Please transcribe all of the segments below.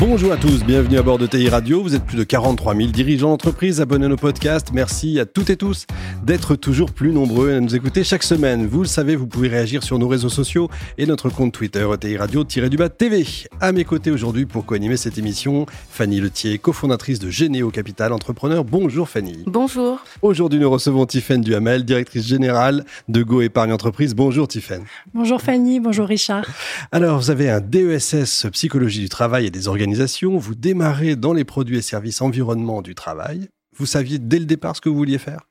Bonjour à tous, bienvenue à bord de TI Radio. Vous êtes plus de 43 000 dirigeants d'entreprise abonnés à nos podcasts. Merci à toutes et tous d'être toujours plus nombreux à nous écouter chaque semaine. Vous le savez, vous pouvez réagir sur nos réseaux sociaux et notre compte Twitter TI Radio-du-bas TV. À mes côtés aujourd'hui pour co-animer cette émission, Fanny Letier, cofondatrice de Généo Capital Entrepreneur. Bonjour Fanny. Bonjour. Aujourd'hui, nous recevons Tiffaine Duhamel, directrice générale de Go Épargne Entreprise. Bonjour Tiffaine. Bonjour Fanny, bonjour Richard. Alors, vous avez un DESS psychologie du travail et des organisations vous démarrez dans les produits et services environnement du travail. Vous saviez dès le départ ce que vous vouliez faire?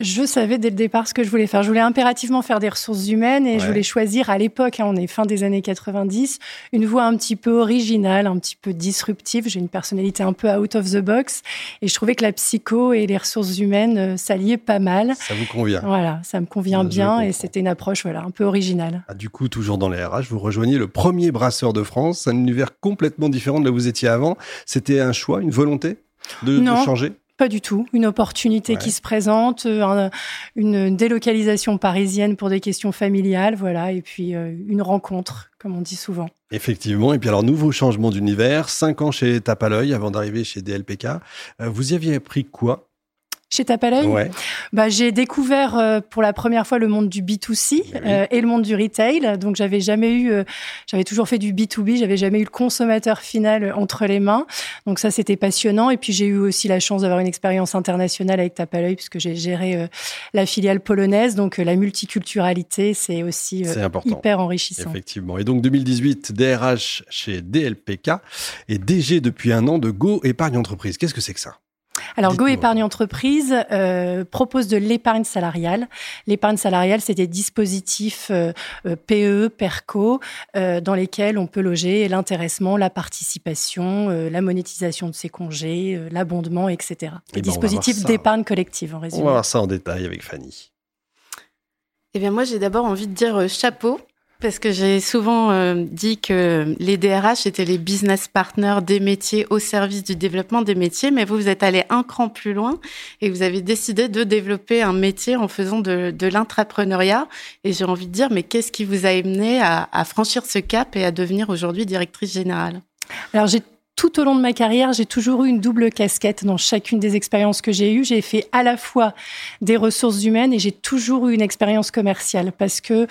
Je savais dès le départ ce que je voulais faire. Je voulais impérativement faire des ressources humaines et je voulais choisir à l'époque, hein, on est fin des années 90, une voie un petit peu originale, un petit peu disruptive. J'ai une personnalité un peu out of the box et je trouvais que la psycho et les ressources humaines euh, s'alliaient pas mal. Ça vous convient Voilà, ça me convient bien et c'était une approche voilà un peu originale. Ah, du coup, toujours dans les RH, vous rejoignez le premier brasseur de France, un univers complètement différent de là où vous étiez avant. C'était un choix, une volonté de, de changer? Pas du tout. Une opportunité qui se présente, euh, une délocalisation parisienne pour des questions familiales, voilà, et puis euh, une rencontre, comme on dit souvent. Effectivement. Et puis alors, nouveau changement d'univers, cinq ans chez Tapaloy avant d'arriver chez DLPK. Euh, vous y aviez appris quoi? Chez Tapaleuil bah, J'ai découvert euh, pour la première fois le monde du B2C euh, et le monde du retail. Donc, j'avais jamais eu, euh, j'avais toujours fait du B2B, j'avais jamais eu le consommateur final entre les mains. Donc, ça, c'était passionnant. Et puis, j'ai eu aussi la chance d'avoir une expérience internationale avec Tapaleuil puisque j'ai géré la filiale polonaise. Donc, la multiculturalité, c'est aussi hyper enrichissant. Effectivement. Et donc, 2018, DRH chez DLPK et DG depuis un an de Go Épargne Entreprise. Qu'est-ce que c'est que ça? Alors, Go Épargne Entreprise euh, propose de l'épargne salariale. L'épargne salariale, c'est des dispositifs euh, euh PE, PERCO, euh, dans lesquels on peut loger l'intéressement, la participation, euh, la monétisation de ses congés, l'abondement, etc. Des eh ben, dispositifs d'épargne collective, en résumé. On va voir ça en détail avec Fanny. Eh bien, moi, j'ai d'abord envie de dire chapeau parce que j'ai souvent euh, dit que les DRH étaient les business partners des métiers au service du développement des métiers, mais vous, vous êtes allé un cran plus loin et vous avez décidé de développer un métier en faisant de, de l'intrapreneuriat. Et j'ai envie de dire, mais qu'est-ce qui vous a amené à, à franchir ce cap et à devenir aujourd'hui directrice générale? Alors j'ai tout au long de ma carrière, j'ai toujours eu une double casquette dans chacune des expériences que j'ai eues. J'ai fait à la fois des ressources humaines et j'ai toujours eu une expérience commerciale parce que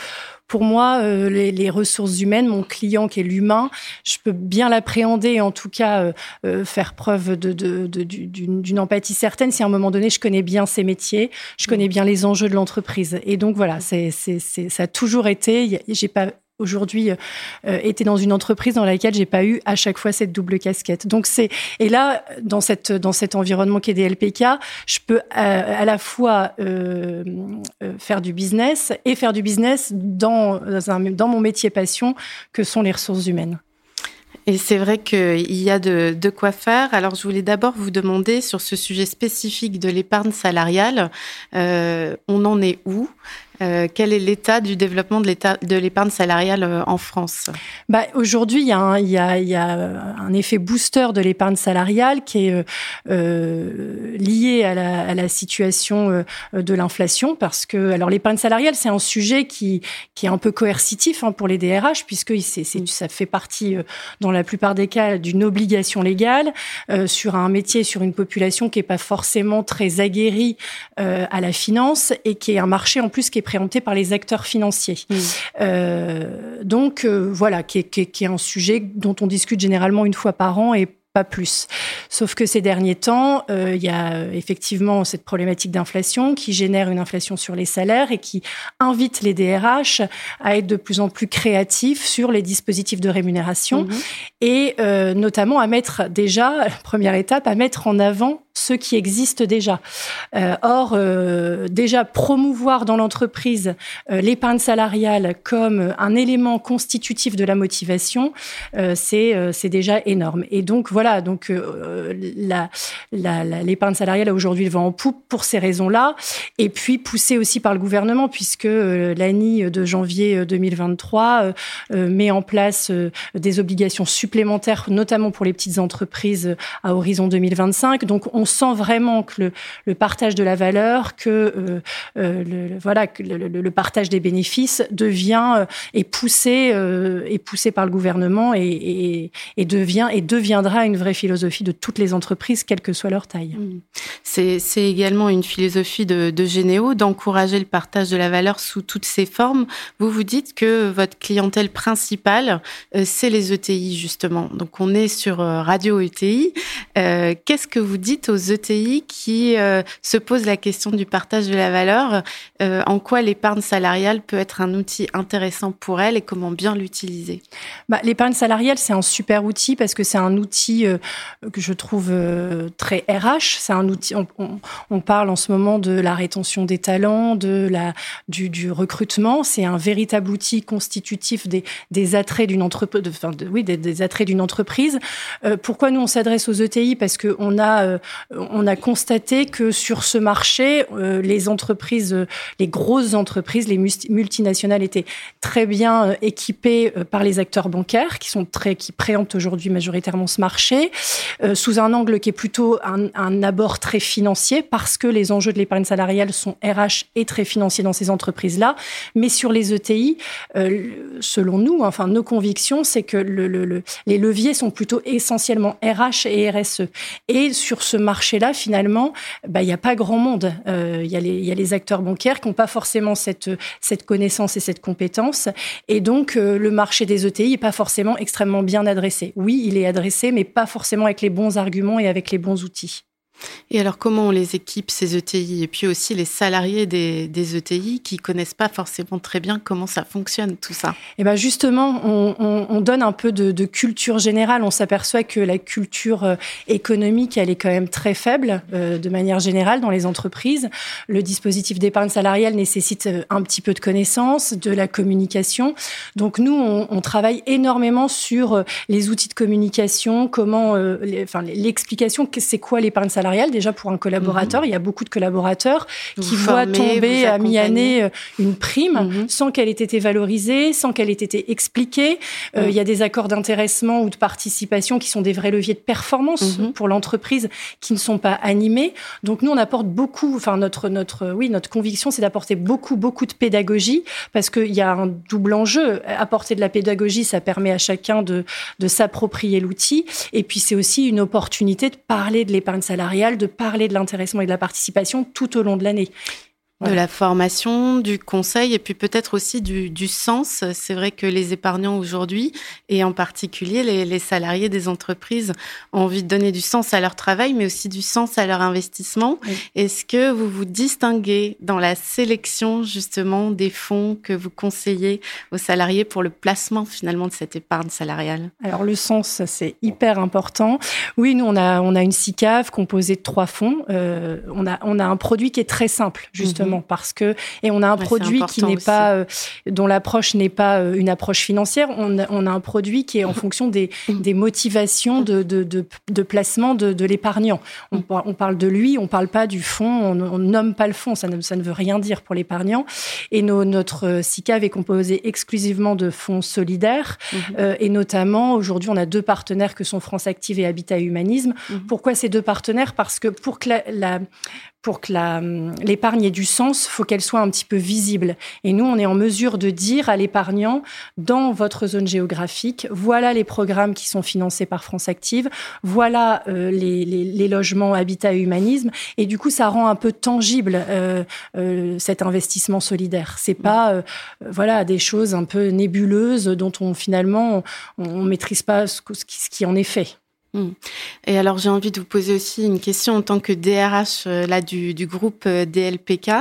pour moi, euh, les, ressources humaines, mon client qui est l'humain, je peux bien l'appréhender et en tout cas euh, euh, faire preuve d'une empathie certaine si à un moment donné je connais bien ces métiers, je connais bien les enjeux de l'entreprise. Et donc voilà, c'est, ça a toujours été. J'ai pas aujourd'hui euh, euh, dans une entreprise dans laquelle j'ai pas eu à chaque fois cette double casquette. Donc c'est et là dans cette dans cet environnement qui est des LPK, je peux à, la fois euh, faire du business et faire du business dans un, dans mon métier passion que sont les ressources humaines. Et c'est vrai qu'il y a de, de, quoi faire. Alors, je voulais d'abord vous demander sur ce sujet spécifique de l'épargne salariale, euh, on en est où? Euh, quel est l'état du développement de l'épargne salariale euh, en France? Bah, Aujourd'hui, il y, a, y, a, un effet booster de l'épargne salariale qui est euh, lié à la, à la, situation euh, de l'inflation parce que alors l'épargne salariale, c'est un sujet qui, qui est un peu coercitif hein, pour les DRH puisque c'est, ça fait partie, dans la plupart des cas, d'une obligation légale euh, sur un métier, sur une population qui n'est pas forcément très aguerrie à la finance et qui est un marché en plus qui est préempté par les acteurs financiers. Mmh. Euh, donc euh, voilà, qui est, qui, qui est, un sujet dont on discute généralement une fois par an et pas plus. Sauf que ces derniers temps, euh, il y a effectivement cette problématique d'inflation qui génère une inflation sur les salaires et qui invite les DRH à être de plus en plus créatifs sur les dispositifs de rémunération mmh. et notamment à mettre déjà, première étape, à mettre en avant ceux qui existent déjà. Euh, or, euh, déjà promouvoir dans l'entreprise euh, l'épargne salariale comme un élément constitutif de la motivation, c'est c'est déjà énorme. Et donc voilà, donc l'épargne salariale a aujourd'hui le vent en poupe pour ces raisons-là, et puis poussée aussi par le gouvernement puisque l'ANI de janvier 2023 met en place des obligations supplémentaires, notamment pour les petites entreprises à horizon 2025. Donc on sent vraiment que le, partage de la valeur, que euh, euh, le, voilà, le, partage des bénéfices devient euh, est poussé poussé par le gouvernement et, devient et deviendra une vraie philosophie de toutes les entreprises, quelle que soit leur taille. Mmh. C'est également une philosophie de, Généo d'encourager le partage de la valeur sous toutes ses formes. Vous vous dites que votre clientèle principale, c'est les ETI justement. Donc on est sur Radio ETI. Qu'est-ce que vous dites ETI qui euh, se posent la question du partage de la valeur, euh, en quoi l'épargne salariale peut être un outil intéressant pour elles et comment bien l'utiliser? Bah, L'épargne salariale, c'est un super outil parce que c'est un outil euh, que je trouve très RH. C'est un outil. On, parle en ce moment de la rétention des talents, de la du, recrutement. C'est un véritable outil constitutif des, des attraits d'une entreprise. Des, attraits d'une entreprise. pourquoi nous on s'adresse aux ETI Parce que on a on a constaté que sur ce marché, euh, les entreprises, euh, les grosses entreprises, les multinationales étaient très bien euh, équipées par les acteurs bancaires, qui sont très, qui préemptent aujourd'hui majoritairement ce marché, sous un angle qui est plutôt un, abord très financier, parce que les enjeux de l'épargne salariale sont RH et très financiers dans ces entreprises-là. Mais sur les ETI, selon nous, enfin nos convictions, c'est que le, le, les leviers sont plutôt essentiellement RH et RSE. Et sur ce marché-là, finalement, bah, il n'y a pas grand monde. Euh, il y, y, a les acteurs bancaires qui n'ont pas forcément cette, cette connaissance et cette compétence. Et donc, euh, le marché des ETI n'est pas forcément extrêmement bien adressé. Oui, il est adressé, mais pas forcément avec les bons arguments et avec les bons outils. Et alors, comment on les équipe, ces ETI Et puis aussi les salariés des, des, ETI qui connaissent pas forcément très bien comment ça fonctionne, tout ça. Et eh ben justement, on, on, on, donne un peu de, culture générale. On s'aperçoit que la culture euh, économique, elle est quand même très faible euh, de manière générale dans les entreprises. Le dispositif d'épargne salariale nécessite euh, un petit peu de connaissances, de la communication. Donc nous, on, travaille énormément sur les outils de communication, comment, enfin l'explication, c'est quoi l'épargne salariale? Déjà pour un collaborateur. Mhm. Il y a beaucoup de collaborateurs qui voient tomber à mi-année euh, une prime mhm. sans qu'elle ait été valorisée, sans qu'elle ait été expliquée. Euh, mhm. il y a des accords d'intéressement ou de participation qui sont des vrais leviers de performance pour l'entreprise qui ne sont pas animés. Donc nous, on apporte beaucoup. Enfin, notre notre oui, notre conviction, c'est d'apporter beaucoup beaucoup de pédagogie parce qu'il y a un double enjeu. Apporter de la pédagogie, ça permet à chacun de de s'approprier l'outil. Et puis c'est aussi une opportunité de parler de l'épargne salariale de parler de l'intéressement et de la participation tout au long de l'année de la formation, du conseil et puis peut-être aussi du, du sens. C'est vrai que les épargnants aujourd'hui, et en particulier les, les, salariés des entreprises, ont envie de donner du sens à leur travail, mais aussi du sens à leur investissement. Est-ce que vous vous distinguez dans la sélection justement des fonds que vous conseillez aux salariés pour le placement finalement de cette épargne salariale? Alors le sens, c'est hyper important. Oui, nous on a on a une SICAV composée de trois fonds. Euh, on a on a un produit qui est très simple justement. Mhm parce que et on a un produit qui n'est pas euh, dont l'approche n'est pas euh, une approche financière. On a, on a, un produit qui est en fonction des, des motivations de, de, de, de placement de, de l'épargnant. On, on, parle de lui, on parle pas du fonds, on, on nomme pas le fonds, ça ne, ça ne veut rien dire pour l'épargnant. Et nos, notre SICAV est composé exclusivement de fonds solidaires euh, et notamment aujourd'hui on a deux partenaires que sont France Active et Habitat et Humanisme. Pourquoi ces deux partenaires? Parce que pour que la, la pour que l'épargne ait du sens, faut qu'elle soit un petit peu visible. Et nous, on est en mesure de dire à l'épargnant, dans votre zone géographique, voilà les programmes qui sont financés par France Active, voilà euh, les, les, les, logements habitat et humanisme. Et du coup, ça rend un peu tangible euh, euh, cet investissement solidaire. C'est pas euh, voilà des choses un peu nébuleuses dont on finalement on, on maîtrise pas ce, ce qui en est fait. Hmm. Et alors j'ai envie de vous poser aussi une question en tant que DRH euh, là du, du groupe euh, DLPK.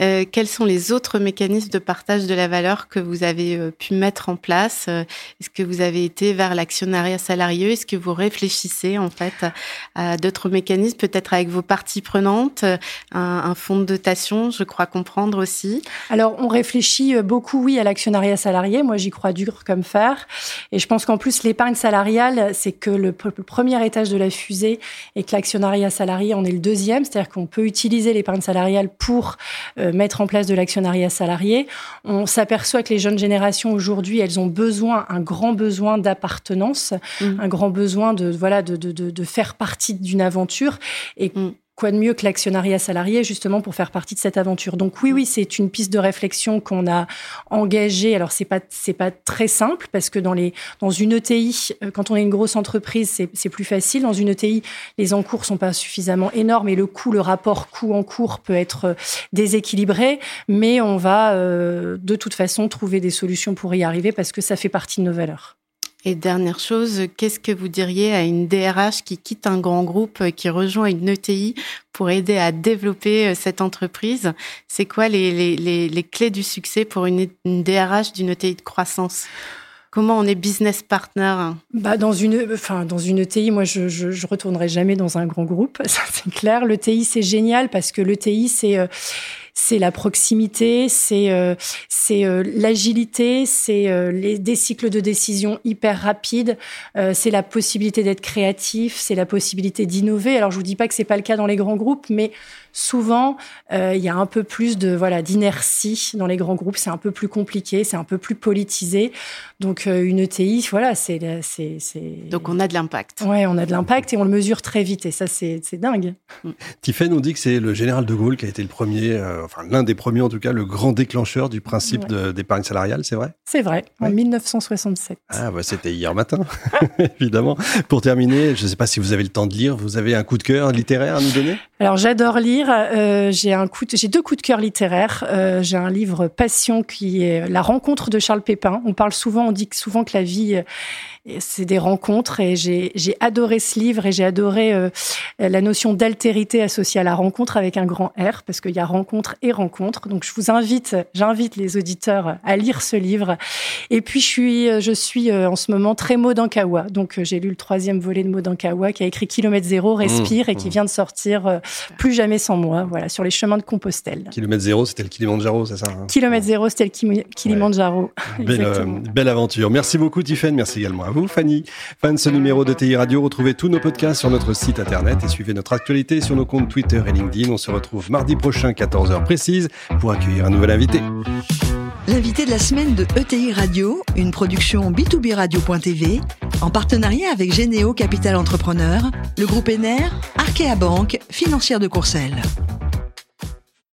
Euh, quels sont les autres mécanismes de partage de la valeur que vous avez pu mettre en place? Est-ce que vous avez été vers l'actionnariat salarié? Est-ce que vous réfléchissez en fait à, d'autres mécanismes, peut-être avec vos parties prenantes, un, un, fonds de dotation, je crois comprendre aussi? Alors on réfléchit beaucoup, oui, à l'actionnariat salarié. Moi j'y crois dur comme fer. Et je pense qu'en plus l'épargne salariale, c'est que le, le premier étage de la fusée et que l'actionnariat salarié en est le deuxième, c'est-à-dire qu'on peut utiliser l'épargne salariale pour euh, mettre en place de l'actionnariat salarié. On s'aperçoit que les jeunes générations aujourd'hui, elles ont besoin, un grand besoin d'appartenance, mmh. un grand besoin de voilà de, de, de, de faire partie d'une aventure et mmh quoi de mieux que l'actionnariat salarié justement pour faire partie de cette aventure. Donc oui, oui, c'est une piste de réflexion qu'on a engagée. Alors c'est pas c'est pas très simple parce que dans les dans une ETI, euh, quand on est une grosse entreprise, c'est plus facile. Dans une ETI, les encours sont pas suffisamment énormes et le coût, le rapport coût en cours peut être euh, déséquilibré. Mais on va euh, de toute façon trouver des solutions pour y arriver parce que ça fait partie de nos valeurs. Et dernière chose, qu'est-ce que vous diriez à une DRH qui quitte un grand groupe, euh, qui rejoint une ETI pour aider à développer euh, cette entreprise? C'est quoi les, les, les, clés du succès pour une, DRH d'une ETI de croissance? Comment on est business partner? Bah dans une, enfin dans une ETI, moi je, je, je retournerai jamais dans un grand groupe, ça c'est clair. L'ETI c'est génial parce que l'ETI c'est euh, c'est la proximité, c'est euh, c'est euh, l'agilité, c'est euh, les des cycles de décision hyper rapides, c'est la possibilité d'être créatif, c'est la possibilité d'innover. Alors je vous dis pas que c'est pas le cas dans les grands groupes, mais souvent il y a un peu plus de voilà d'inertie dans les grands groupes, c'est un peu plus compliqué, c'est un peu plus politisé. Donc une ETI, voilà, c'est c'est Donc on a de l'impact. Ouais, on a de l'impact et on le mesure très vite et ça c'est c'est dingue. Tiffen, on dit que c'est le général de Gaulle qui a été le premier enfin l'un des premiers en tout cas, le grand déclencheur du principe ouais. d'épargne salariale, c'est vrai? C'est vrai, en 1967. Ah bah c'était hier matin, évidemment. Pour terminer, je ne sais pas si vous avez le temps de lire, vous avez un coup de cœur littéraire à nous donner? Alors j'adore lire, euh, j'ai un coup, j'ai deux coups de cœur littéraires. Euh, j'ai un livre Passion qui est La rencontre de Charles Pépin. On parle souvent, on dit souvent que la vie c'est des rencontres et j'ai adoré ce livre et j'ai adoré euh, la notion d'altérité associée à la rencontre avec un grand R parce qu'il y a rencontre et rencontre. Donc je vous invite, j'invite les auditeurs à lire ce livre. Et puis je suis, je suis euh, en ce moment très Modankawa. Donc euh, j'ai lu le troisième volet de Modankawa qui a écrit Kilomètre zéro, respire mmh, et qui mmh. vient de sortir euh, Plus jamais sans moi. Voilà sur les chemins de Compostelle. Kilomètre zéro, c'était le Kilimanjaro, c'est ça hein? Kilomètre zéro, c'était le Kilimanjaro. Ouais. Belle, euh, belle aventure. Merci beaucoup Tiffen. Merci également à vous Fanny. Fin de ce numéro de TI Radio. Retrouvez tous nos podcasts sur notre site internet et suivez notre actualité sur nos comptes Twitter et LinkedIn. On se retrouve mardi prochain 14h précise pour accueillir un nouvel invité. L'invité de la semaine de ETI Radio, une production B2B Radio.tv, en partenariat avec Généo Capital Entrepreneur, le groupe Ener, Arkea Banque, financière de Courcelles.